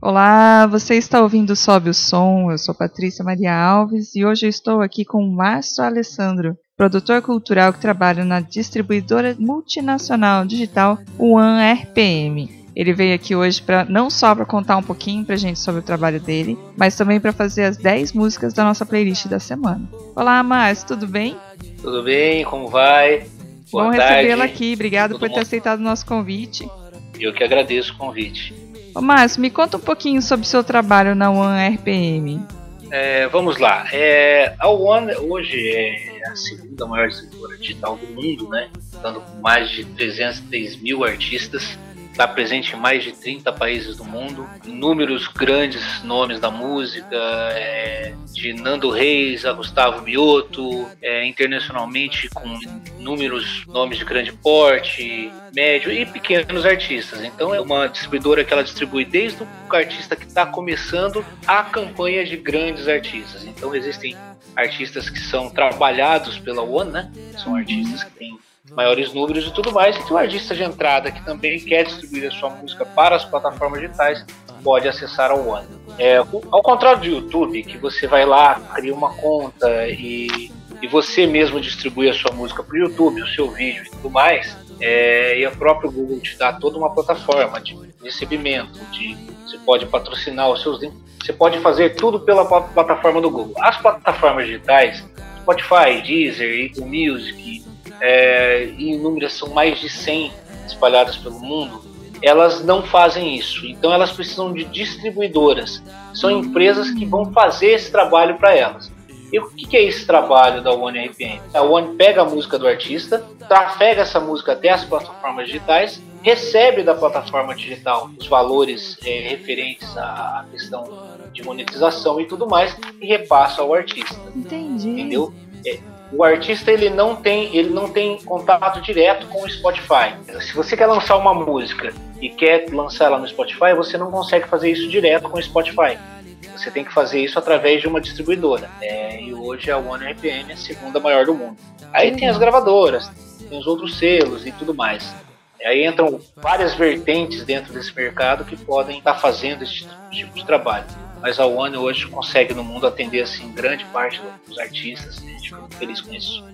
Olá, você está ouvindo Sobe o Som, eu sou Patrícia Maria Alves e hoje estou aqui com Márcio Alessandro, produtor cultural que trabalha na distribuidora multinacional digital One RPM. Ele veio aqui hoje para não só para contar um pouquinho pra gente sobre o trabalho dele, mas também para fazer as 10 músicas da nossa playlist da semana. Olá, Márcio, tudo bem? Tudo bem, como vai? Boa Bom recebê-lo aqui, obrigado Todo por ter aceitado o nosso convite. Eu que agradeço o convite. Ô, Márcio, me conta um pouquinho sobre o seu trabalho na One RPM. É, vamos lá. É, a One hoje é a segunda maior distribuidora digital do mundo, né? Estando com mais de 303 mil artistas está presente em mais de 30 países do mundo, inúmeros grandes nomes da música, é, de Nando Reis a Gustavo Mioto, é, internacionalmente com inúmeros nomes de grande porte, médio e pequenos artistas. Então é uma distribuidora que ela distribui desde o artista que está começando a campanha de grandes artistas. Então existem artistas que são trabalhados pela One, né? São artistas que têm maiores números e tudo mais. E tem um artista de entrada que também quer distribuir a sua música para as plataformas digitais, pode acessar a One. É, ao contrário do YouTube, que você vai lá, cria uma conta e, e você mesmo distribui a sua música para o YouTube, o seu vídeo e tudo mais, é, e a própria Google te dá toda uma plataforma de recebimento, de você pode patrocinar os seus links, você pode fazer tudo pela plataforma do Google. As plataformas digitais, Spotify, Deezer, Apple Music, é, inúmeras, são mais de 100 espalhadas pelo mundo, elas não fazem isso. Então elas precisam de distribuidoras. São empresas que vão fazer esse trabalho para elas. E o que é esse trabalho da One RPM? A One pega a música do artista, trafega essa música até as plataformas digitais, recebe da plataforma digital os valores é, referentes à questão de monetização e tudo mais e repassa ao artista. Entendi. Entendeu? É, o artista ele não tem ele não tem contato direto com o Spotify. Se você quer lançar uma música e quer lançar ela no Spotify, você não consegue fazer isso direto com o Spotify. Você tem que fazer isso através de uma distribuidora. É, e hoje a One RPM é a segunda maior do mundo. Aí tem as gravadoras, tem os outros selos e tudo mais. Aí entram várias vertentes dentro desse mercado que podem estar fazendo esse tipo de trabalho mas a One hoje consegue no mundo atender assim grande parte dos artistas e a gente fica muito feliz com isso.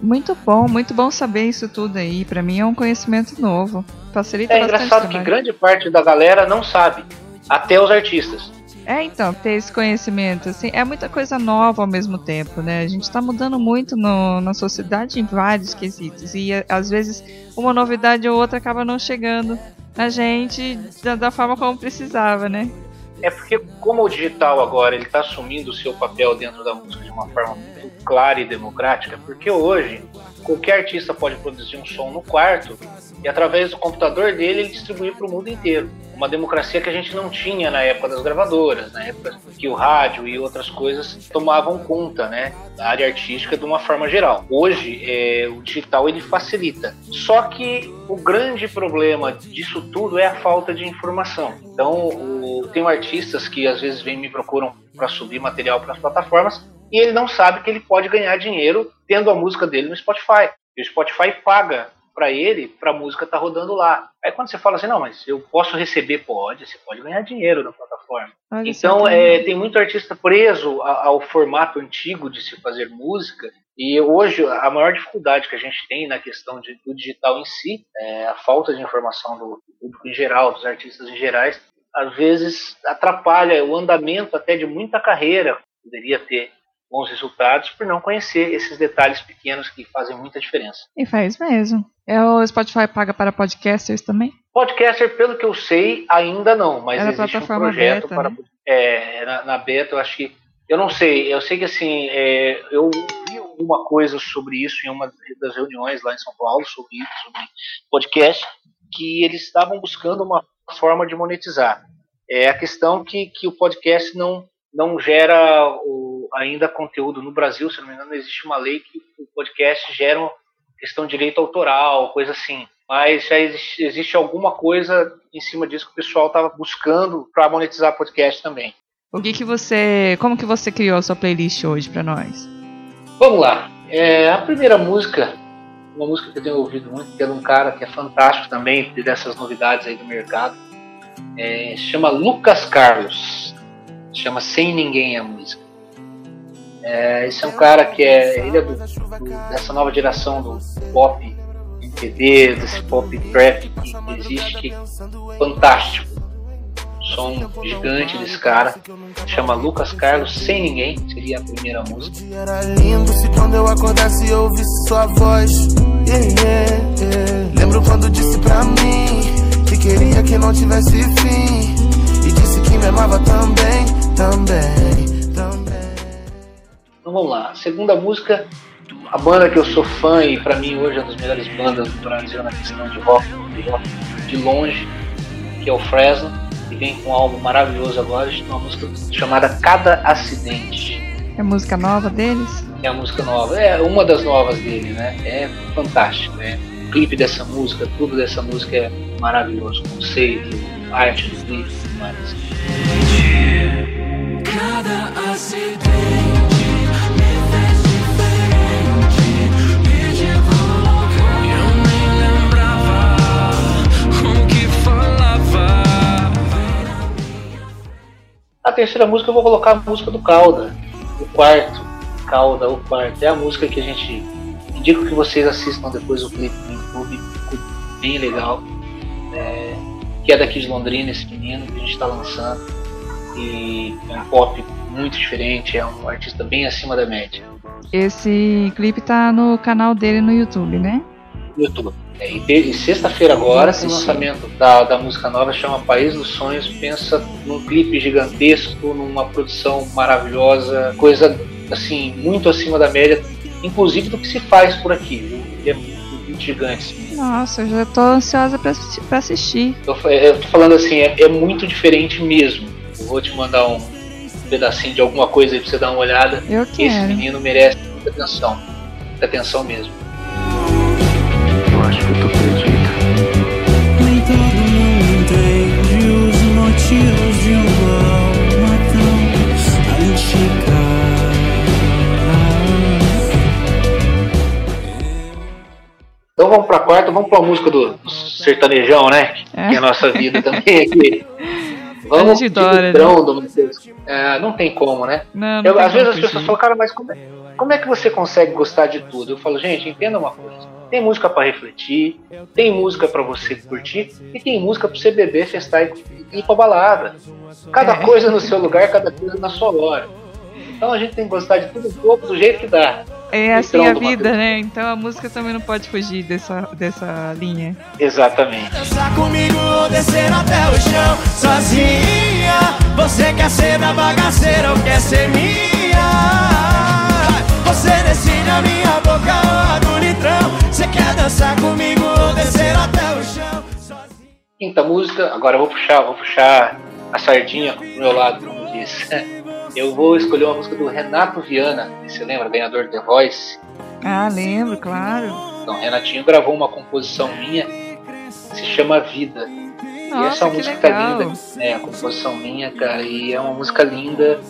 Muito bom, muito bom saber isso tudo aí. Para mim é um conhecimento novo. Facilita é. É engraçado que grande parte da galera não sabe, até os artistas. É, então, ter esse conhecimento, assim, é muita coisa nova ao mesmo tempo, né? A gente está mudando muito no, na sociedade em vários quesitos. E às vezes uma novidade ou outra acaba não chegando na gente da, da forma como precisava, né? É porque como o digital agora ele está assumindo o seu papel dentro da música de uma forma muito clara e democrática, porque hoje qualquer artista pode produzir um som no quarto e através do computador dele ele distribuir para o mundo inteiro. Uma democracia que a gente não tinha na época das gravadoras, na época que o rádio e outras coisas tomavam conta, né, da área artística de uma forma geral. Hoje é, o digital ele facilita. Só que o grande problema disso tudo é a falta de informação. Então o, tem artistas que às vezes vêm me procuram para subir material para as plataformas e ele não sabe que ele pode ganhar dinheiro tendo a música dele no Spotify. E o Spotify paga para ele para a música estar tá rodando lá. Aí quando você fala assim, não, mas eu posso receber, pode, você pode ganhar dinheiro na plataforma. Olha então é, tem muito artista preso ao formato antigo de se fazer música. E hoje a maior dificuldade que a gente tem na questão de, do digital em si é a falta de informação do público em geral, dos artistas em gerais, às vezes atrapalha o andamento até de muita carreira poderia ter bons resultados por não conhecer esses detalhes pequenos que fazem muita diferença. E faz mesmo. É o Spotify paga para podcasters também? Podcaster, pelo que eu sei, ainda não, mas é existe um projeto beta, para né? é, na, na, beta, eu acho que eu não sei, eu sei que assim, é, eu vi alguma coisa sobre isso em uma das reuniões lá em São Paulo sobre sobre podcast, que eles estavam buscando uma forma de monetizar. É a questão que, que o podcast não não gera o, ainda conteúdo no Brasil, se não me engano, existe uma lei que o podcast gera questão de direito autoral, coisa assim. Mas já existe, existe alguma coisa em cima disso que o pessoal estava buscando para monetizar podcast também. O que que você, como que você criou a sua playlist hoje para nós? Vamos lá. É, a primeira música, uma música que eu tenho ouvido muito, que é de um cara que é fantástico também, dessas novidades aí do mercado, é, se chama Lucas Carlos. Se chama Sem Ninguém a música. É, esse é um cara que é, ele é do, do, dessa nova geração do pop MPB, desse pop trap que existe, que é fantástico som gigante desse cara, chama Lucas Carlos, Sem Ninguém, seria a primeira música. Era lindo se quando eu acordasse eu ouvisse sua voz. Lembro quando disse pra mim que queria que não tivesse fim. E disse que me amava também, também. Vamos lá, segunda música, a banda que eu sou fã e pra mim hoje é uma das melhores bandas do Brasil na questão de rock, de, rock, de longe, que é o Fresno e vem com um álbum maravilhoso agora, uma música chamada Cada Acidente. É música nova deles? É a música nova, é uma das novas dele, né? É fantástico, né? O clipe dessa música, tudo dessa música é maravilhoso, o conceito, a arte do clipe e tudo mais. Cada acidente terceira música eu vou colocar a música do Calda, o quarto. Calda, o quarto. É a música que a gente. Indico que vocês assistam depois o clipe no YouTube, ficou bem legal. É, que é daqui de Londrina, esse menino que a gente está lançando. E é um pop muito diferente, é um artista bem acima da média. Esse clipe tá no canal dele no YouTube, né? No YouTube. É, e, sexta-feira agora tem o lançamento da, da música nova, chama País dos Sonhos. Pensa num clipe gigantesco, numa produção maravilhosa, coisa assim, muito acima da média, inclusive do que se faz por aqui, viu? É muito gigante. Nossa, eu já tô ansiosa pra, pra assistir. Eu, eu tô falando assim, é, é, muito diferente mesmo. Eu vou te mandar um pedacinho de alguma coisa aí pra você dar uma olhada. Eu quero. Esse menino merece muita atenção. Muita atenção mesmo Então vamos pra quarta, vamos pra música do, do sertanejão, né? É. Que é a nossa vida também aqui. Vamos de né? do Matheus. É, não tem como, né? Não, não eu, às vezes as pessoas falam, cara, mas como é, como é que você consegue gostar de tudo? Eu falo, gente, entenda uma coisa. Tem música para refletir, tem música para você curtir e tem música para você beber, festar e ir pra balada. Cada é. coisa no seu lugar, cada coisa na sua hora. Então a gente tem que gostar de tudo um pouco do jeito que dá. É assim a vida, né? Então a música também não pode fugir dessa, dessa linha. Exatamente. Dançar comigo ou descer até o chão sozinha. Você quer ser da bagaceira ou quer ser minha? Você decide a minha boca ou a do litrão Você quer dançar comigo ou descer até o chão sozinho. Quinta música, agora eu vou puxar, vou puxar a sardinha pro meu lado, como diz. Eu vou escolher uma música do Renato Viana, você lembra, ganhador de The Voice? Ah, lembro, claro. Então, Renatinho gravou uma composição minha que se chama Vida. Nossa, e essa música tá linda, né? A composição minha, cara, e é uma música linda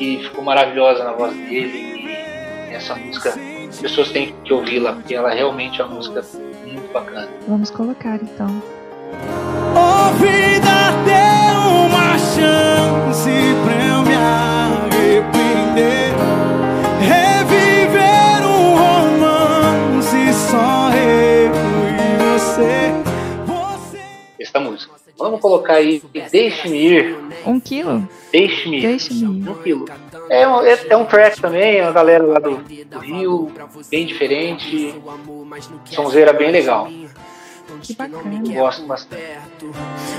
e ficou maravilhosa na voz dele essa música, as pessoas têm que ouvi-la, porque ela realmente é uma música muito bacana. Vamos colocar então. Oh, vida, dê uma chance pra eu me arrepender. Reviver um romance, só eu e você. música. Vamos colocar aí Deixe-me ir. Um quilo? Deixe-me ir. Deixe-me ir. Um quilo. É um, é, é um track também, é uma galera lá do, do Rio, bem diferente. Sonzeira bem legal. Que bacana. Gosto bastante.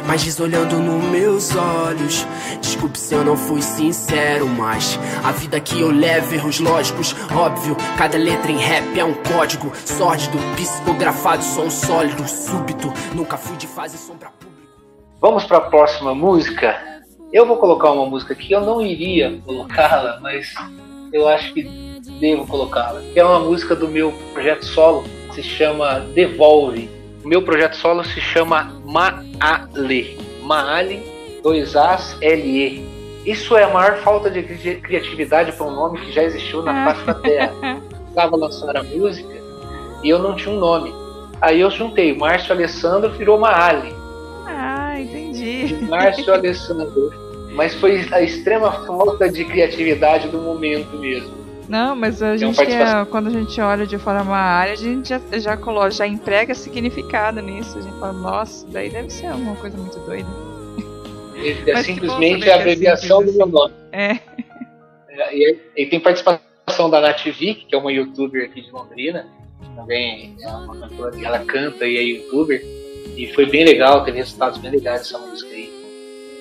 Mas diz olhando nos meus olhos. Desculpe se eu não fui sincero, mas a vida que eu levo, erros lógicos, óbvio. Cada letra em rap é um código sórdido, psicografado, som sólido, súbito. Nunca fui de fase sombra pública. Vamos para a próxima música. Eu vou colocar uma música que eu não iria colocá-la, mas eu acho que devo colocá-la. Que é uma música do meu projeto solo, se chama Devolve. O meu projeto solo se chama Maale. Maale, dois As, L-E. Isso é a maior falta de criatividade para um nome que já existiu na face da Terra. Estava lançando a música e eu não tinha um nome. Aí eu juntei Márcio Alessandro, virou uma Ali. Ah, entendi. Márcio Alessandro. Mas foi a extrema falta de criatividade do momento mesmo. Não, mas a gente é, quando a gente olha de fora uma área, a gente já, já coloca, já emprega significado nisso. A gente fala, nossa, daí deve ser alguma coisa muito doida. É simplesmente a abreviação é do meu nome. É. é e, e, tem participação da Nativic, que é uma youtuber aqui de Londrina. Também é uma cantora ela canta e é youtuber. E foi bem legal, teve resultados bem legais essa música aí.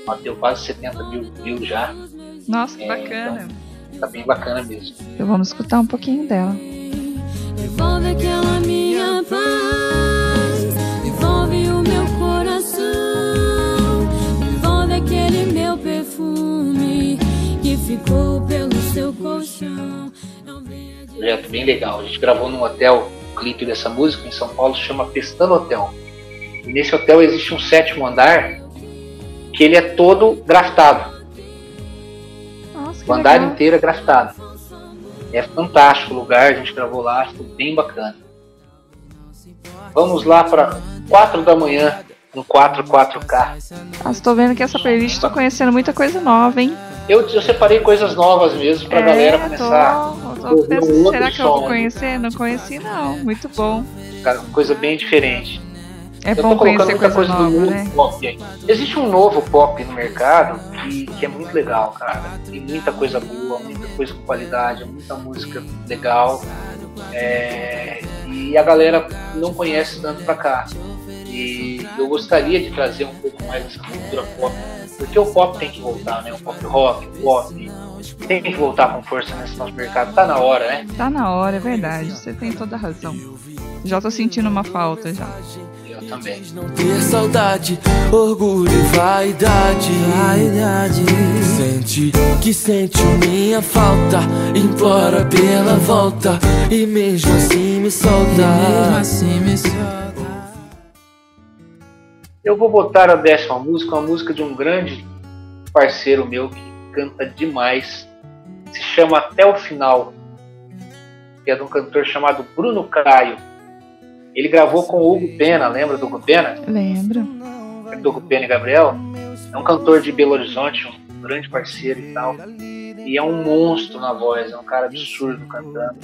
Bateu quase 70 mil views já. Nossa, que é, bacana. Então, tá bem bacana mesmo. Então vamos escutar um pouquinho dela. Devolve aquela minha paz, devolve o meu coração, devolve aquele meu perfume que ficou pelo seu colchão. Projeto bem legal. A gente gravou num hotel o clipe dessa música em São Paulo, chama Pestano Hotel. E nesse hotel existe um sétimo andar que ele é todo grafitado. O andar legal. inteiro é grafitado. É fantástico o lugar, a gente gravou lá, ficou bem bacana. Vamos lá para 4 da manhã no 44K. Ah, estou vendo que essa playlist estou conhecendo muita coisa nova, hein? Eu, eu separei coisas novas mesmo para a é, galera começar. Tô, tô pensando, será que eu vou conhecer? Não conheci não, muito bom. Cara, coisa bem diferente. É eu bom conhecer muita coisa, coisa nova, do né? pop aí. Existe um novo pop no mercado que, que é muito legal, cara. Tem muita coisa boa, muita coisa com qualidade, muita música legal. É, e a galera não conhece tanto pra cá. E eu gostaria de trazer um pouco mais essa cultura pop, porque o pop tem que voltar, né? O pop rock, o pop tem que voltar com força nesse nosso mercado. Tá na hora, né? Tá na hora, é verdade. Você tem toda a razão. Já tô sentindo uma falta já também. Não ter saudade, orgulho e vaidade. vaidade. Sente que sente minha falta, implora pela volta e mesmo assim me solta. mesmo assim me solta. Eu vou botar a décima música, uma música de um grande parceiro meu que canta demais. Se chama Até o Final, que é de um cantor chamado Bruno Caio. Ele gravou com o Hugo Pena, lembra do Hugo Pena? Lembro. Do Hugo Pena e Gabriel. É um cantor de Belo Horizonte, um grande parceiro e tal. E é um monstro na voz, é um cara absurdo cantando.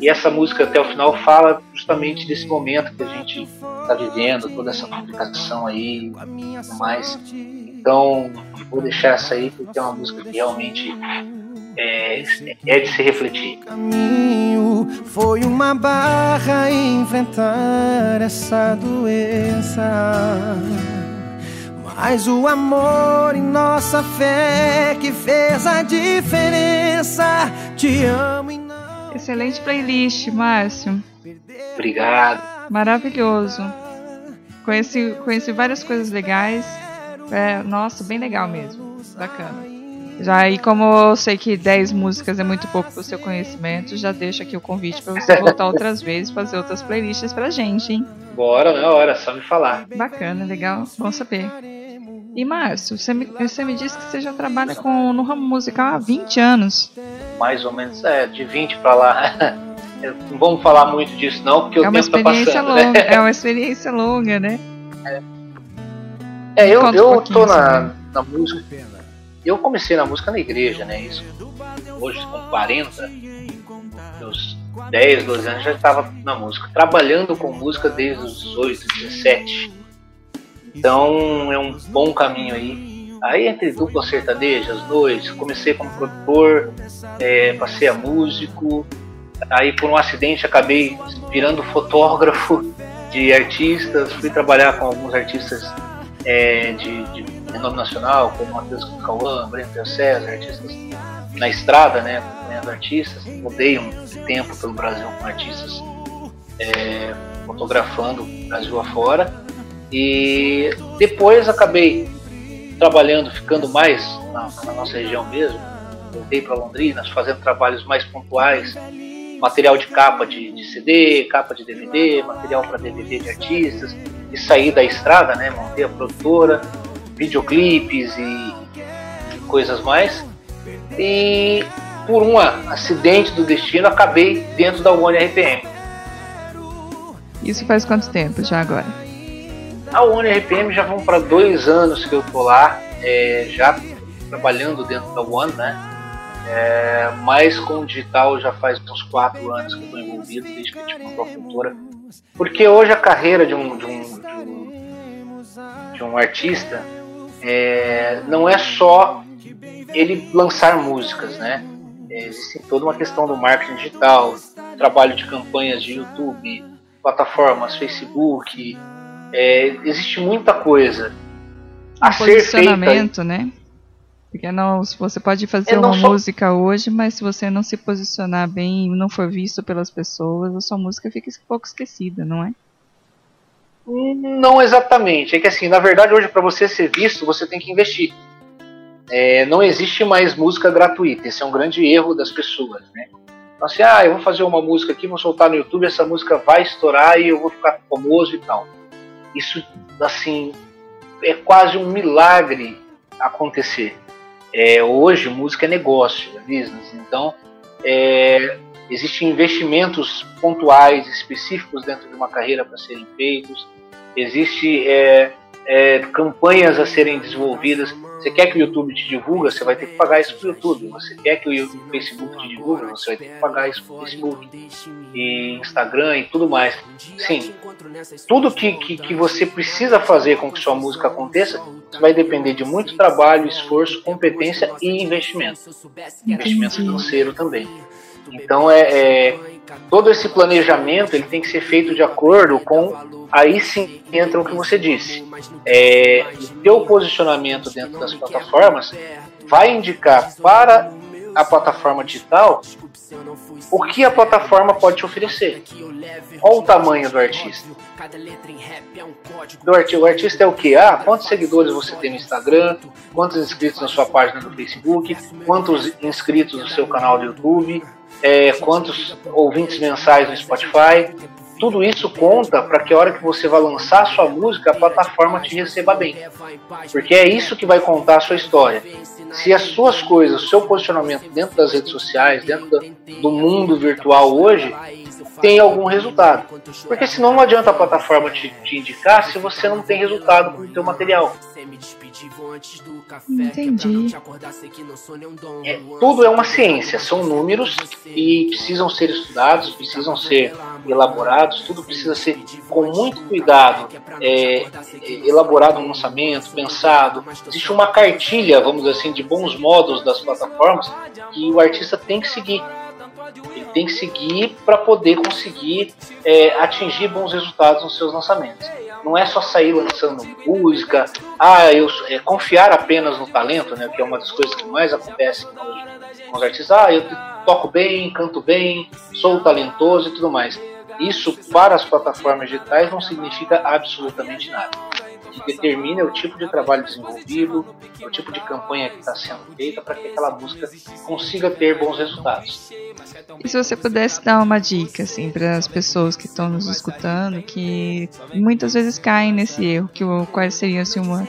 E essa música até o final fala justamente desse momento que a gente está vivendo, toda essa complicação aí e tudo mais. Então, vou deixar essa aí porque é uma música que realmente é, é de se refletir. Caminho foi uma barra enfrentar essa doença. Mas o amor e nossa fé que fez a diferença. Te amo e não. Excelente playlist, Márcio. Obrigado. Maravilhoso. Conheci, conheci várias coisas legais. É, nossa, bem legal mesmo. Bacana. Já e como eu sei que 10 músicas é muito pouco pro seu conhecimento, já deixo aqui o convite para você voltar outras vezes fazer outras playlists pra gente, hein? Bora, na hora, só me falar. Bacana, legal, bom saber. E Márcio, você me, você me disse que você já trabalha com, no ramo musical há 20 anos. Mais ou menos, é, de 20 para lá. Não vamos falar muito disso não, porque é o tempo tá passando. Longa, né? É uma experiência longa, né? É, é eu, eu tô na, na música eu comecei na música na igreja, né? Isso hoje com 40, meus 10, 12 anos já estava na música, trabalhando com música desde os 18, 17. Então é um bom caminho aí. Aí entre dupla sertaneja, as noites, comecei como produtor, é, passei a músico, aí por um acidente acabei virando fotógrafo de artistas, fui trabalhar com alguns artistas é, de, de renome nacional, como Matheus Cauã, Breno César, artistas na estrada, né, acompanhando artistas. Mudei um tempo pelo Brasil com artistas é, fotografando Brasil afora. E depois acabei trabalhando, ficando mais na, na nossa região mesmo. Voltei para Londrina, fazendo trabalhos mais pontuais, material de capa de, de CD, capa de DVD, material para DVD de artistas, e saí da estrada, né? Montei a produtora, videoclipes e coisas mais. E por um acidente do destino, acabei dentro da One RPM. Isso faz quanto tempo já agora? A One RPM já vão para dois anos que eu tô lá, é, já trabalhando dentro da One, né? É, mas com o digital já faz uns quatro anos que eu estou envolvido, desde que a gente comprou a cultura. Porque hoje a carreira de um, de um, de um, de um artista é, não é só ele lançar músicas, né? É, existe toda uma questão do marketing digital, trabalho de campanhas de YouTube, plataformas, Facebook. É, existe muita coisa a ser feita. né? Porque não, você pode fazer é, uma música hoje, mas se você não se posicionar bem e não for visto pelas pessoas, a sua música fica um pouco esquecida, não é? Não exatamente. É que assim, na verdade, hoje para você ser visto, você tem que investir. É, não existe mais música gratuita. Esse é um grande erro das pessoas, né? Então, assim, ah, eu vou fazer uma música aqui, vou soltar no YouTube, essa música vai estourar e eu vou ficar famoso e tal. Isso, assim, é quase um milagre acontecer. É, hoje, música é negócio, é business. Então, é, existem investimentos pontuais, específicos dentro de uma carreira para serem feitos. Existe é, é, campanhas a serem desenvolvidas. Você quer que o YouTube te divulga, você vai ter que pagar isso para o YouTube. Você quer que o Facebook te divulgue, você vai ter que pagar isso para o Facebook. E Instagram e tudo mais. Sim, tudo que, que, que você precisa fazer com que sua música aconteça vai depender de muito trabalho, esforço, competência e investimento. Investimento financeiro também. Então é, é, todo esse planejamento ele tem que ser feito de acordo com aí sim entra o que você disse. É, o teu posicionamento dentro das plataformas vai indicar para a plataforma digital o que a plataforma pode te oferecer. Qual o tamanho do artista? Do artista, o artista é o que? Ah, quantos seguidores você tem no Instagram? Quantos inscritos na sua página do Facebook? Quantos inscritos no seu canal do YouTube? É, quantos ouvintes mensais no Spotify. Tudo isso conta para que a hora que você vai lançar a sua música, a plataforma te receba bem. Porque é isso que vai contar a sua história. Se as suas coisas, o seu posicionamento dentro das redes sociais, dentro do mundo virtual hoje, tem algum resultado. Porque senão não adianta a plataforma te, te indicar se você não tem resultado com o seu material. Entendi. É, tudo é uma ciência, são números e precisam ser estudados, precisam ser elaborados, tudo precisa ser com muito cuidado é, elaborado no lançamento, pensado. Existe uma cartilha, vamos dizer assim, de bons modos das plataformas que o artista tem que seguir. Ele tem que seguir para poder conseguir é, atingir bons resultados nos seus lançamentos. Não é só sair lançando música, ah, eu, é, confiar apenas no talento, né, que é uma das coisas que mais acontece hoje com os artistas. Ah, eu toco bem, canto bem, sou talentoso e tudo mais. Isso para as plataformas digitais não significa absolutamente nada que determina o tipo de trabalho desenvolvido, o tipo de campanha que está sendo feita para que aquela música consiga ter bons resultados. E se você pudesse dar uma dica assim para as pessoas que estão nos escutando, que muitas vezes caem nesse erro, que quais seriam assim uma,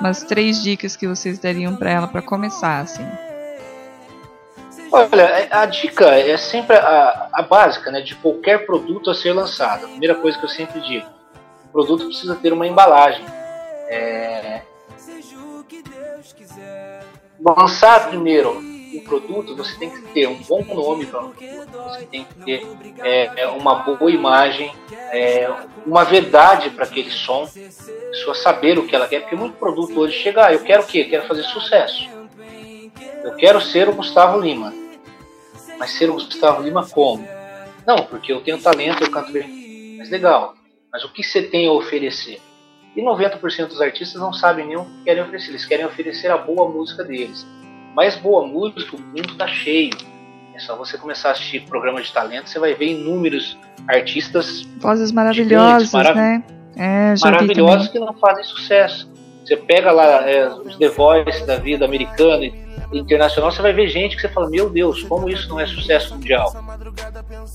umas três dicas que vocês dariam para ela para começar assim? Olha, é, a dica é sempre a, a básica, né, de qualquer produto a ser lançado. A primeira coisa que eu sempre digo, o produto precisa ter uma embalagem. É... Lançar primeiro um produto, você tem que ter um bom nome para o produto, você tem que ter é, é uma boa imagem, é, uma verdade para aquele som, a pessoa saber o que ela quer, porque muito produto hoje chega, ah, eu quero o quê? Eu quero fazer sucesso. Eu quero ser o Gustavo Lima. Mas ser o Gustavo Lima como? Não, porque eu tenho talento, eu canto bem. Mas legal. Mas o que você tem a oferecer? E 90% dos artistas não sabem nem o que querem oferecer, eles querem oferecer a boa música deles. Mas boa música, o mundo está cheio. É só você começar a assistir programa de talento, você vai ver inúmeros artistas. Vozes maravilhosas, marav né? É, maravilhosos que não fazem sucesso. Você pega lá é, os The Voice da vida americana e internacional, você vai ver gente que você fala, meu Deus, como isso não é sucesso mundial?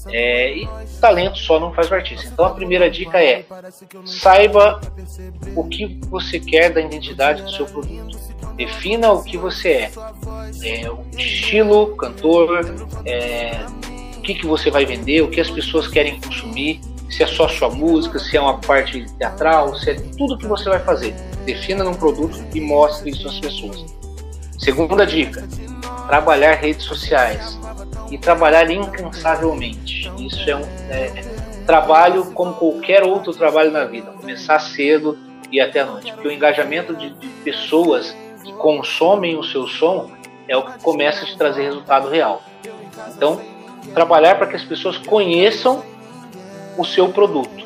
É, e talento só não faz o artista. Então a primeira dica é saiba o que você quer da identidade do seu produto. Defina o que você é. é o estilo, cantor, é, o que, que você vai vender, o que as pessoas querem consumir, se é só sua música, se é uma parte teatral, se é tudo que você vai fazer. Defina num produto e mostre isso às pessoas. Segunda dica: trabalhar redes sociais e trabalhar incansavelmente. Isso é um é, trabalho como qualquer outro trabalho na vida. Começar cedo e até a noite, porque o engajamento de, de pessoas que consomem o seu som é o que começa a te trazer resultado real. Então, trabalhar para que as pessoas conheçam o seu produto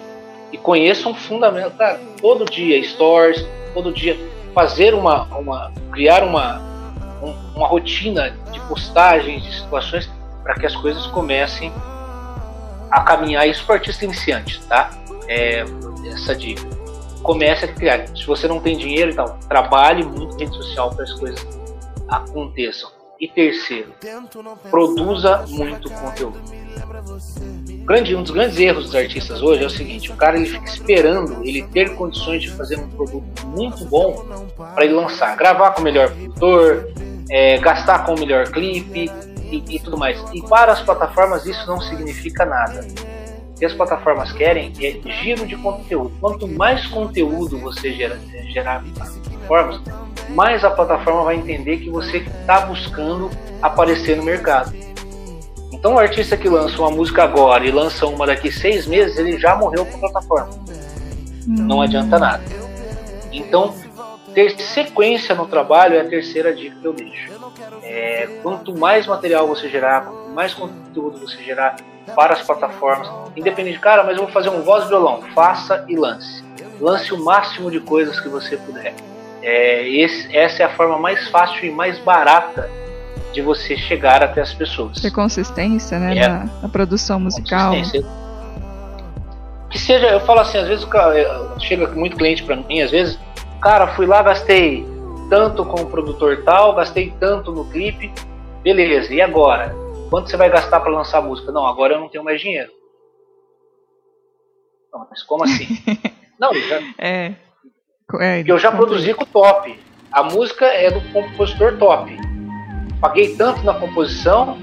e conheçam fundamental, cara, todo dia stories, todo dia fazer uma, uma criar uma uma rotina de postagens, de situações para que as coisas comecem a caminhar isso para artista iniciante, tá? É, essa dica. Comece a criar. Se você não tem dinheiro, então trabalhe muito rede social para as coisas aconteçam. E terceiro, produza muito conteúdo. Grande, um dos grandes erros dos artistas hoje é o seguinte: o cara ele fica esperando ele ter condições de fazer um produto muito bom para ele lançar, gravar com o melhor produtor, é, gastar com o melhor clipe e, e, tudo mais. E para as plataformas isso não significa nada. Que as plataformas querem é giro de conteúdo. Quanto mais conteúdo você gera, gerar nas plataformas, mais a plataforma vai entender que você está buscando aparecer no mercado. Então o artista que lança uma música agora e lança uma daqui seis meses, ele já morreu com a plataforma. Não adianta nada. Então ter sequência no trabalho é a terceira dica que eu deixo. É, quanto mais material você gerar, quanto mais conteúdo você gerar para as plataformas, independente de cara, mas eu vou fazer um voz violão, faça e lance. Lance o máximo de coisas que você puder. É, esse, essa é a forma mais fácil e mais barata de você chegar até as pessoas. Ter consistência, né, é, na, na, produção musical. Que seja, eu falo assim, às vezes chega muito cliente para mim, às vezes Cara, fui lá, gastei tanto com o produtor tal, gastei tanto no clipe. Beleza, e agora? Quanto você vai gastar para lançar a música? Não, agora eu não tenho mais dinheiro. Não, mas como assim? não, já, é, é, eu já produzi com o top. A música é do compositor top. Paguei tanto na composição,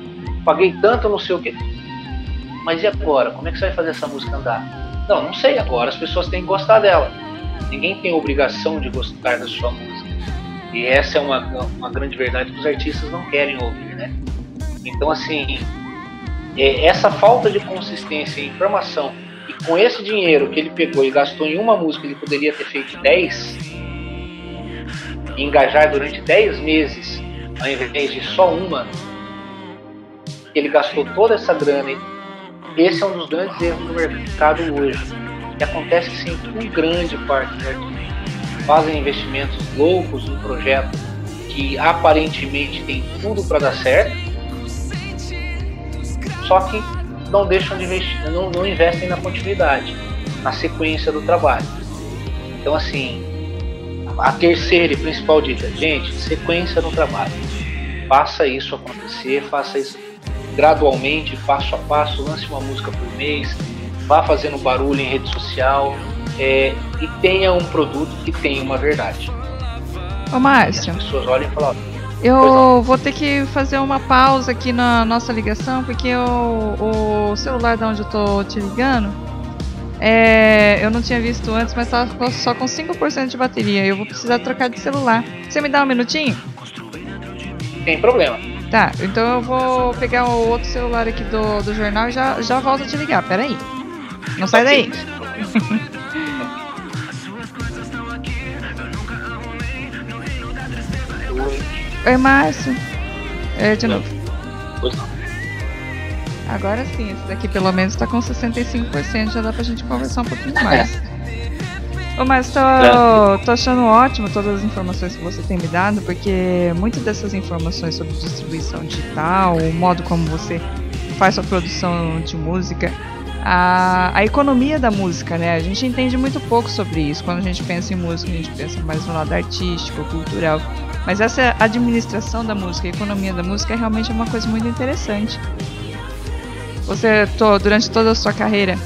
paguei tanto no sei o quê. Mas e agora? Como é que você vai fazer essa música andar? Não, não sei agora. As pessoas têm que gostar dela. Ninguém tem obrigação de gostar da sua música. E essa é uma, uma grande verdade que os artistas não querem ouvir, né? Então, assim, é, essa falta de consistência e informação, e com esse dinheiro que ele pegou e gastou em uma música, ele poderia ter feito 10, e engajar durante 10 meses, ao invés de só uma, ele gastou toda essa grana. Esse é um dos grandes erros do mercado hoje que acontece sim com grande parte dos artistas. Fazem investimentos loucos no projeto que aparentemente tem tudo para dar certo, só que não deixam de investir, não, não investem na continuidade, na sequência do trabalho. Então assim, a terceira e principal dica, gente, sequência no trabalho. Faça isso acontecer, faça isso gradualmente, passo a passo, lance uma música por mês, vá fazendo barulho em rede social é, e tenha um produto que tenha uma verdade. Ô Márcio. as pessoas olhem e falam, eu vou ter que fazer uma pausa aqui na nossa ligação, porque o, o celular da onde eu tô te ligando, é, eu não tinha visto antes, mas tá só com 5% de bateria. Eu vou precisar trocar de celular. Você me dá um minutinho? Tem problema. Tá, então eu vou pegar o outro celular aqui do, do jornal e já, já volto a te ligar. Pera aí. Não sai daí. Oi, Márcio. É, de novo. Pois não. Agora sim, esse daqui pelo menos tá com 65%, já dá pra gente conversar um pouquinho mais. Ô, mas tô, tô achando ótimo todas as informações que você tem me dado, porque muitas dessas informações sobre distribuição digital, o modo como você faz sua produção de música, a, a economia da música, né? A gente entende muito pouco sobre isso. Quando a gente pensa em música, a gente pensa mais no lado artístico, cultural. Mas essa administração da música, economia da música, é realmente uma coisa muito interessante. Você, durante toda a sua carreira,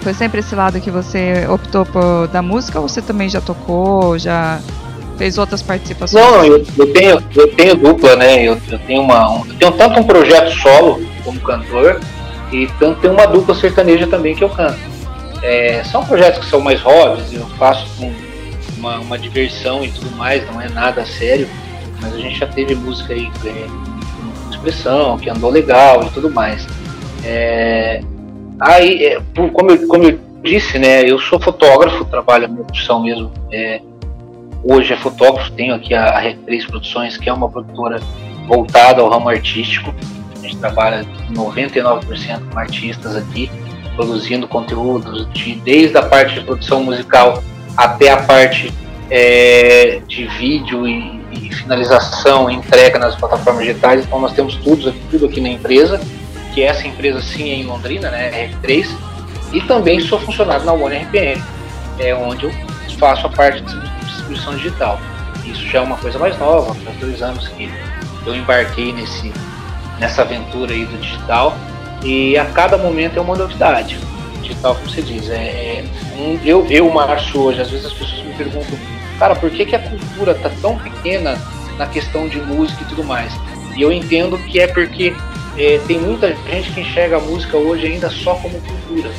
foi sempre esse lado que você optou por da música ou você também já tocou, já fez outras participações? Não, eu, eu tenho, eu tenho dupla, né? Eu, eu tenho uma, um, eu tenho tanto um projeto solo como cantor e tanto tem uma dupla sertaneja também que eu canto. É, são projetos que são mais hobbies, eu faço com uma, uma diversão e tudo mais, não é nada sério, mas a gente já teve música aí é, com expressão, que andou legal e tudo mais. É, aí, é, como, eu, como eu disse, né, eu sou fotógrafo, trabalho a minha profissão mesmo. É, hoje é fotógrafo, tenho aqui a, a Rec3 Produções, que é uma produtora voltada ao ramo artístico. A gente trabalha 99% com artistas aqui, produzindo conteúdos de, desde a parte de produção musical até a parte é, de vídeo e, e, finalização entrega nas plataformas digitais. Então nós temos tudo, tudo aqui na empresa, que essa empresa sim é em Londrina, né, R3, e também sou funcionário na One RPM, é onde eu faço a parte de distribuição digital. Isso já é uma coisa mais nova, faz dois anos que eu embarquei nesse, nessa aventura aí do digital e a cada momento é uma novidade. Digital, como você diz, é, é eu, eu, Márcio, hoje, às vezes as pessoas me perguntam, cara, por que, que a cultura tá tão pequena na questão de música e tudo mais? E eu entendo que é porque é, tem muita gente que enxerga a música hoje ainda só como cultura,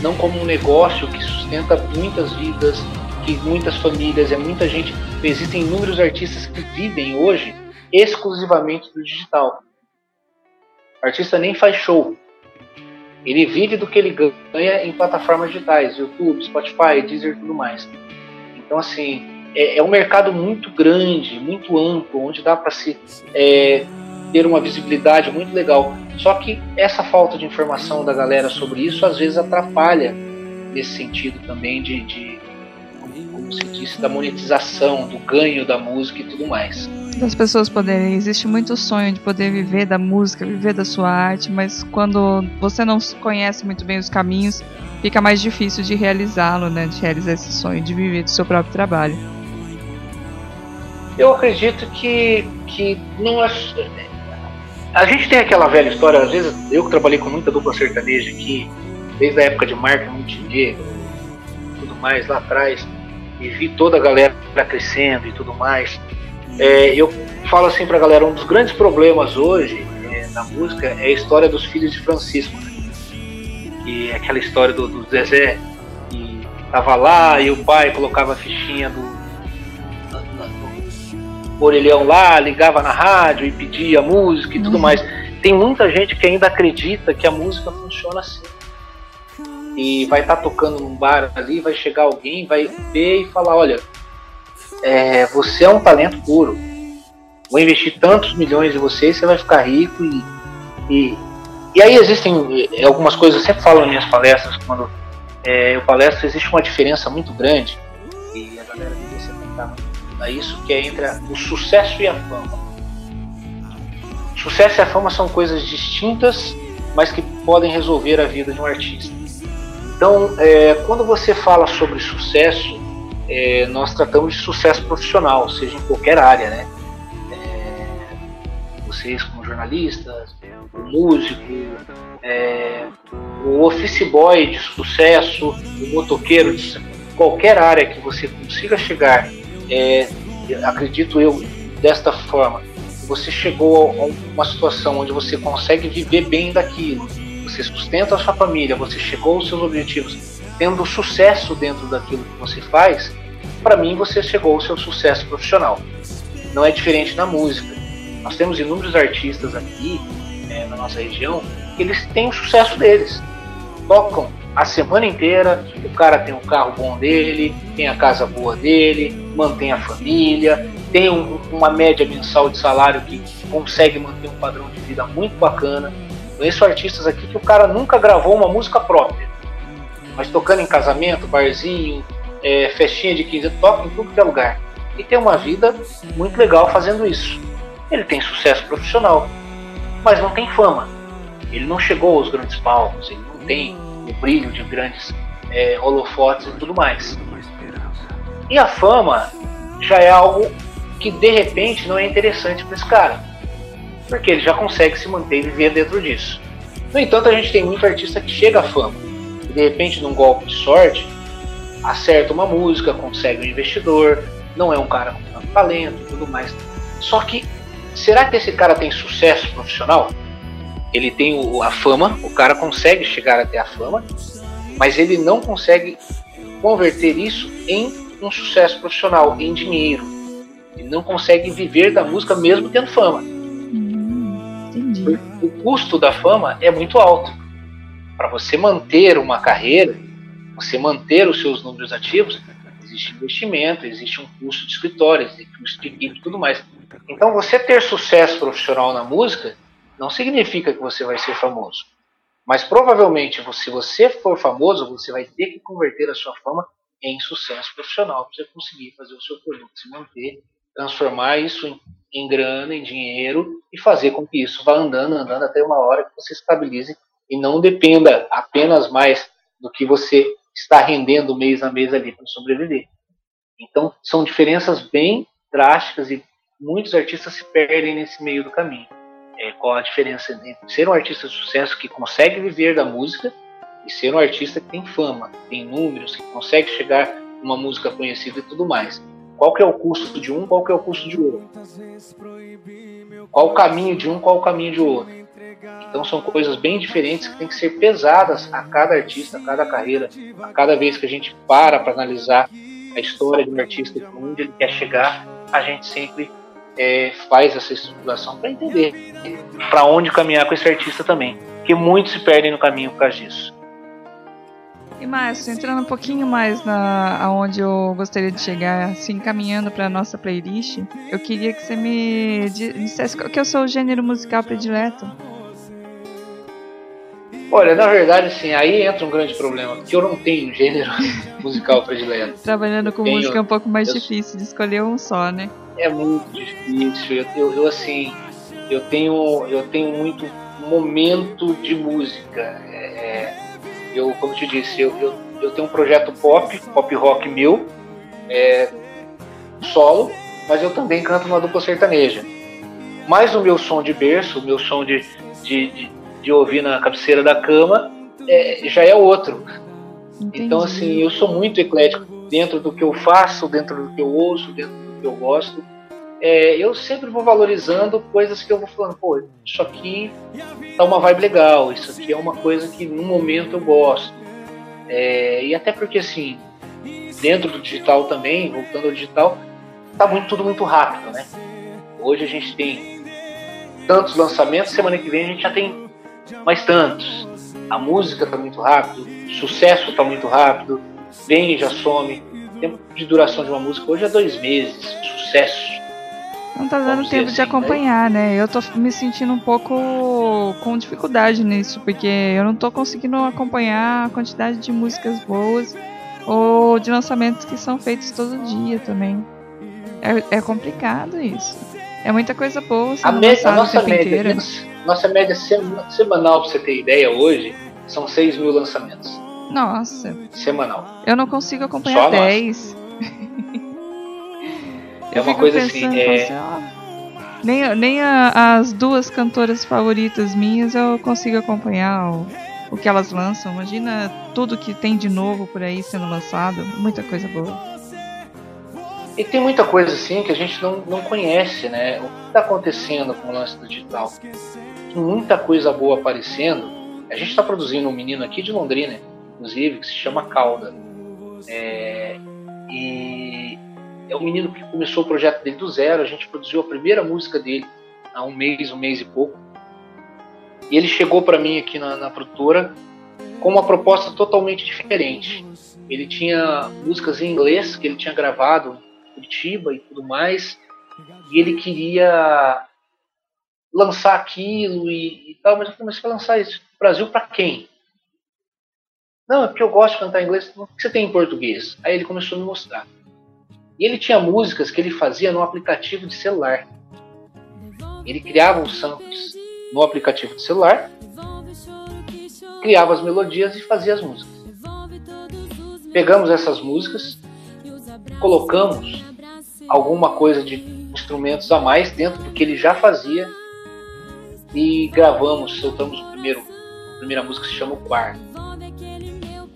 não como um negócio que sustenta muitas vidas, que muitas famílias, é muita gente. Existem inúmeros artistas que vivem hoje exclusivamente do digital. O artista nem faz show. Ele vive do que ele ganha em plataformas digitais, YouTube, Spotify, Deezer e tudo mais. Então, assim, é, é um mercado muito grande, muito amplo, onde dá para se é, ter uma visibilidade muito legal. Só que essa falta de informação da galera sobre isso às vezes atrapalha nesse sentido também de, de como se disse, da monetização, do ganho da música e tudo mais. Das pessoas poderem, existe muito sonho de poder viver da música, viver da sua arte, mas quando você não conhece muito bem os caminhos, fica mais difícil de realizá-lo, né? De realizar esse sonho, de viver do seu próprio trabalho. Eu acredito que, que não é. A gente tem aquela velha história, às vezes eu que trabalhei com muita dupla sertaneja aqui, desde a época de Marca Montenegro, tudo mais lá atrás, e vi toda a galera crescendo e tudo mais. É, eu falo assim pra galera, um dos grandes problemas hoje é, na música é a história dos filhos de Francisco. Né? Que é aquela história do, do Zezé, que tava lá e o pai colocava a fichinha do, do orelhão lá, ligava na rádio e pedia música e tudo uhum. mais. Tem muita gente que ainda acredita que a música funciona assim e vai estar tá tocando num bar ali, vai chegar alguém, vai ver e falar, olha, é, você é um talento puro. Vou investir tantos milhões em você, você vai ficar rico e, e, e aí existem é, algumas coisas, eu sempre falo nas minhas palestras, quando é, eu palestro, existe uma diferença muito grande, e a galera devia se atentar a isso, que é entre o sucesso e a fama. Sucesso e a fama são coisas distintas, mas que podem resolver a vida de um artista. Então, é, quando você fala sobre sucesso, é, nós tratamos de sucesso profissional, seja em qualquer área, né? É, vocês como jornalistas, o músico, é, o office boy de sucesso, o motoqueiro, de qualquer área que você consiga chegar, é, acredito eu, desta forma, você chegou a uma situação onde você consegue viver bem daquilo, você sustenta a sua família, você chegou aos seus objetivos tendo sucesso dentro daquilo que você faz, para mim você chegou ao seu sucesso profissional. Não é diferente na música. Nós temos inúmeros artistas aqui é, na nossa região eles têm o sucesso deles. Tocam a semana inteira, o cara tem o carro bom dele, tem a casa boa dele, mantém a família, tem um, uma média mensal de salário que consegue manter um padrão de vida muito bacana. Conheço artistas aqui que o cara nunca gravou uma música própria, mas tocando em casamento, barzinho, é, festinha de 15 toca em tudo que é lugar. E tem uma vida muito legal fazendo isso. Ele tem sucesso profissional, mas não tem fama. Ele não chegou aos grandes palcos, ele não tem o brilho de grandes é, holofotes e tudo mais. E a fama já é algo que de repente não é interessante para esse cara porque ele já consegue se manter e viver dentro disso. No entanto, a gente tem muito artista que chega à fama de repente, num golpe de sorte, acerta uma música, consegue um investidor, não é um cara com tanto talento e tudo mais. Só que, será que esse cara tem sucesso profissional? Ele tem o, a fama, o cara consegue chegar até a fama, mas ele não consegue converter isso em um sucesso profissional, em dinheiro. Ele não consegue viver da música mesmo tendo fama. Hum, entendi. O, o custo da fama é muito alto. Para você manter uma carreira, você manter os seus números ativos, existe investimento, existe um custo de escritório, existe um custo de e tudo mais. Então, você ter sucesso profissional na música não significa que você vai ser famoso. Mas provavelmente, se você for famoso, você vai ter que converter a sua fama em sucesso profissional para você conseguir fazer o seu produto se manter, transformar isso em, em grana, em dinheiro e fazer com que isso vá andando, andando até uma hora que você estabilize e não dependa apenas mais do que você está rendendo mês a mês ali para sobreviver. Então, são diferenças bem drásticas e muitos artistas se perdem nesse meio do caminho. É, qual a diferença entre ser um artista de sucesso que consegue viver da música e ser um artista que tem fama, tem números, que consegue chegar uma música conhecida e tudo mais. Qual que é o custo de um, qual que é o custo de outro? Qual o caminho de um, qual o caminho de outro? Então são coisas bem diferentes que têm que ser pesadas a cada artista, a cada carreira, a cada vez que a gente para para analisar a história de um artista, onde ele quer chegar, a gente sempre é, faz essa estruturação para entender para onde caminhar com esse artista também, porque muitos se perdem no caminho por causa disso. E Márcio, entrando um pouquinho mais na aonde eu gostaria de chegar, assim, caminhando para nossa playlist, eu queria que você me dissesse qual que é o seu gênero musical predileto. Olha, na verdade, assim, aí entra um grande problema, porque eu não tenho gênero musical predileto. Trabalhando com tenho, música é um pouco mais eu, difícil de escolher um só, né? É muito difícil. Eu, eu, eu, assim, eu tenho, eu tenho muito momento de música. É, é eu, como eu te disse, eu, eu, eu tenho um projeto pop, pop rock meu, é, solo, mas eu também canto uma dupla sertaneja. Mas o meu som de berço, o meu som de, de, de, de ouvir na cabeceira da cama, é, já é outro. Entendi. Então, assim, eu sou muito eclético dentro do que eu faço, dentro do que eu ouço, dentro do que eu gosto é, eu sempre vou valorizando coisas que eu vou falando, pô, isso aqui tá uma vibe legal, isso aqui é uma coisa que no momento eu gosto. É, e até porque assim, dentro do digital também, voltando ao digital, tá muito, tudo muito rápido, né? Hoje a gente tem tantos lançamentos, semana que vem a gente já tem mais tantos. A música tá muito rápido, o sucesso tá muito rápido, vem e já some. O tempo de duração de uma música hoje é dois meses, sucesso não tá dando tempo assim, de acompanhar, né? Eu tô me sentindo um pouco com dificuldade nisso, porque eu não tô conseguindo acompanhar a quantidade de músicas boas ou de lançamentos que são feitos todo dia também. É, é complicado isso. É muita coisa boa a, média, a nossa média, Nossa média semanal, pra você ter ideia, hoje, são 6 mil lançamentos. Nossa. Semanal. Eu não consigo acompanhar Só 10. É uma coisa assim. É... nem nem a, as duas cantoras favoritas minhas eu consigo acompanhar o, o que elas lançam. Imagina tudo que tem de novo por aí sendo lançado. Muita coisa boa. E tem muita coisa assim que a gente não, não conhece, né? O que está acontecendo com o lance do digital? Tem muita coisa boa aparecendo. A gente está produzindo um menino aqui de Londrina, inclusive, que se chama Calda. É, e é um menino que começou o projeto dele do zero. A gente produziu a primeira música dele há um mês, um mês e pouco. E ele chegou para mim aqui na, na produtora com uma proposta totalmente diferente. Ele tinha músicas em inglês que ele tinha gravado em Curitiba e tudo mais, e ele queria lançar aquilo e, e tal, mas eu você vai lançar isso no Brasil para quem? Não, é porque eu gosto de cantar inglês. O que você tem em português? Aí ele começou a me mostrar. E ele tinha músicas que ele fazia no aplicativo de celular. Ele criava os samples no aplicativo de celular, criava as melodias e fazia as músicas. Pegamos essas músicas, colocamos alguma coisa de instrumentos a mais dentro do que ele já fazia e gravamos, soltamos o primeiro, a primeira música que se chama O Quarto.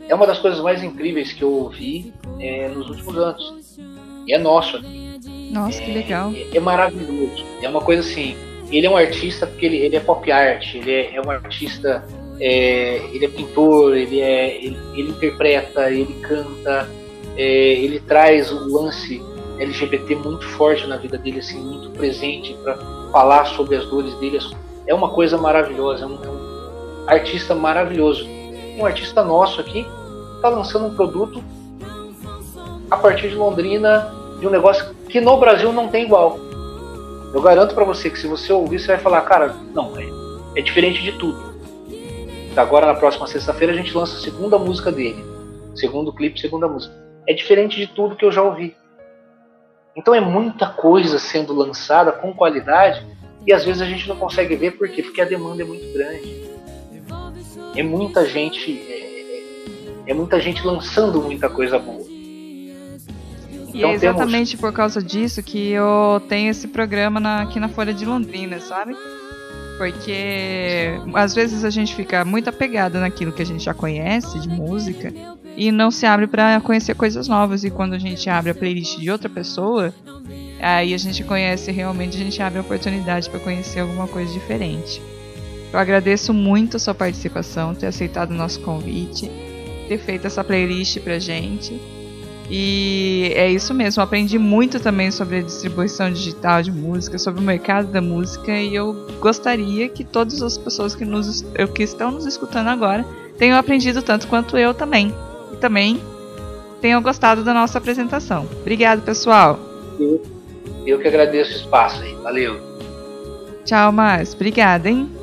é uma das coisas mais incríveis que eu ouvi é, nos últimos anos. E é nosso. Nossa, é, que legal. É, é, maravilhoso. É uma coisa assim. Ele é um artista porque ele, ele é pop art, ele é, é um artista, é, ele é pintor, ele, é, ele, ele interpreta, ele canta, é, ele traz o lance LGBT muito forte na vida dele, assim, muito presente para falar sobre as dores dele. É uma coisa maravilhosa, é um, é um artista maravilhoso. Um artista nosso aqui está lançando um produto a partir de Londrina, de um negócio que no Brasil não tem igual. Eu garanto para você que se você ouvir, você vai falar, cara, não, é, é diferente de tudo. Agora na próxima sexta-feira a gente lança a segunda música dele. Segundo clipe, segunda música. É diferente de tudo que eu já ouvi. Então é muita coisa sendo lançada com qualidade e às vezes a gente não consegue ver por quê? Porque a demanda é muito grande. É muita gente, é, é muita gente lançando muita coisa boa. E é então, exatamente temos... por causa disso que eu tenho esse programa na, aqui na Folha de Londrina, sabe? Porque às vezes a gente fica muito apegado naquilo que a gente já conhece de música e não se abre para conhecer coisas novas. E quando a gente abre a playlist de outra pessoa, aí a gente conhece realmente, a gente abre a oportunidade para conhecer alguma coisa diferente. Eu agradeço muito a sua participação, ter aceitado o nosso convite, ter feito essa playlist pra gente. E é isso mesmo, aprendi muito também sobre a distribuição digital de música, sobre o mercado da música e eu gostaria que todas as pessoas que, nos, que estão nos escutando agora tenham aprendido tanto quanto eu também. E também tenham gostado da nossa apresentação. Obrigado, pessoal. Eu, eu que agradeço o espaço aí. Valeu. Tchau, Márcio. Obrigada, hein?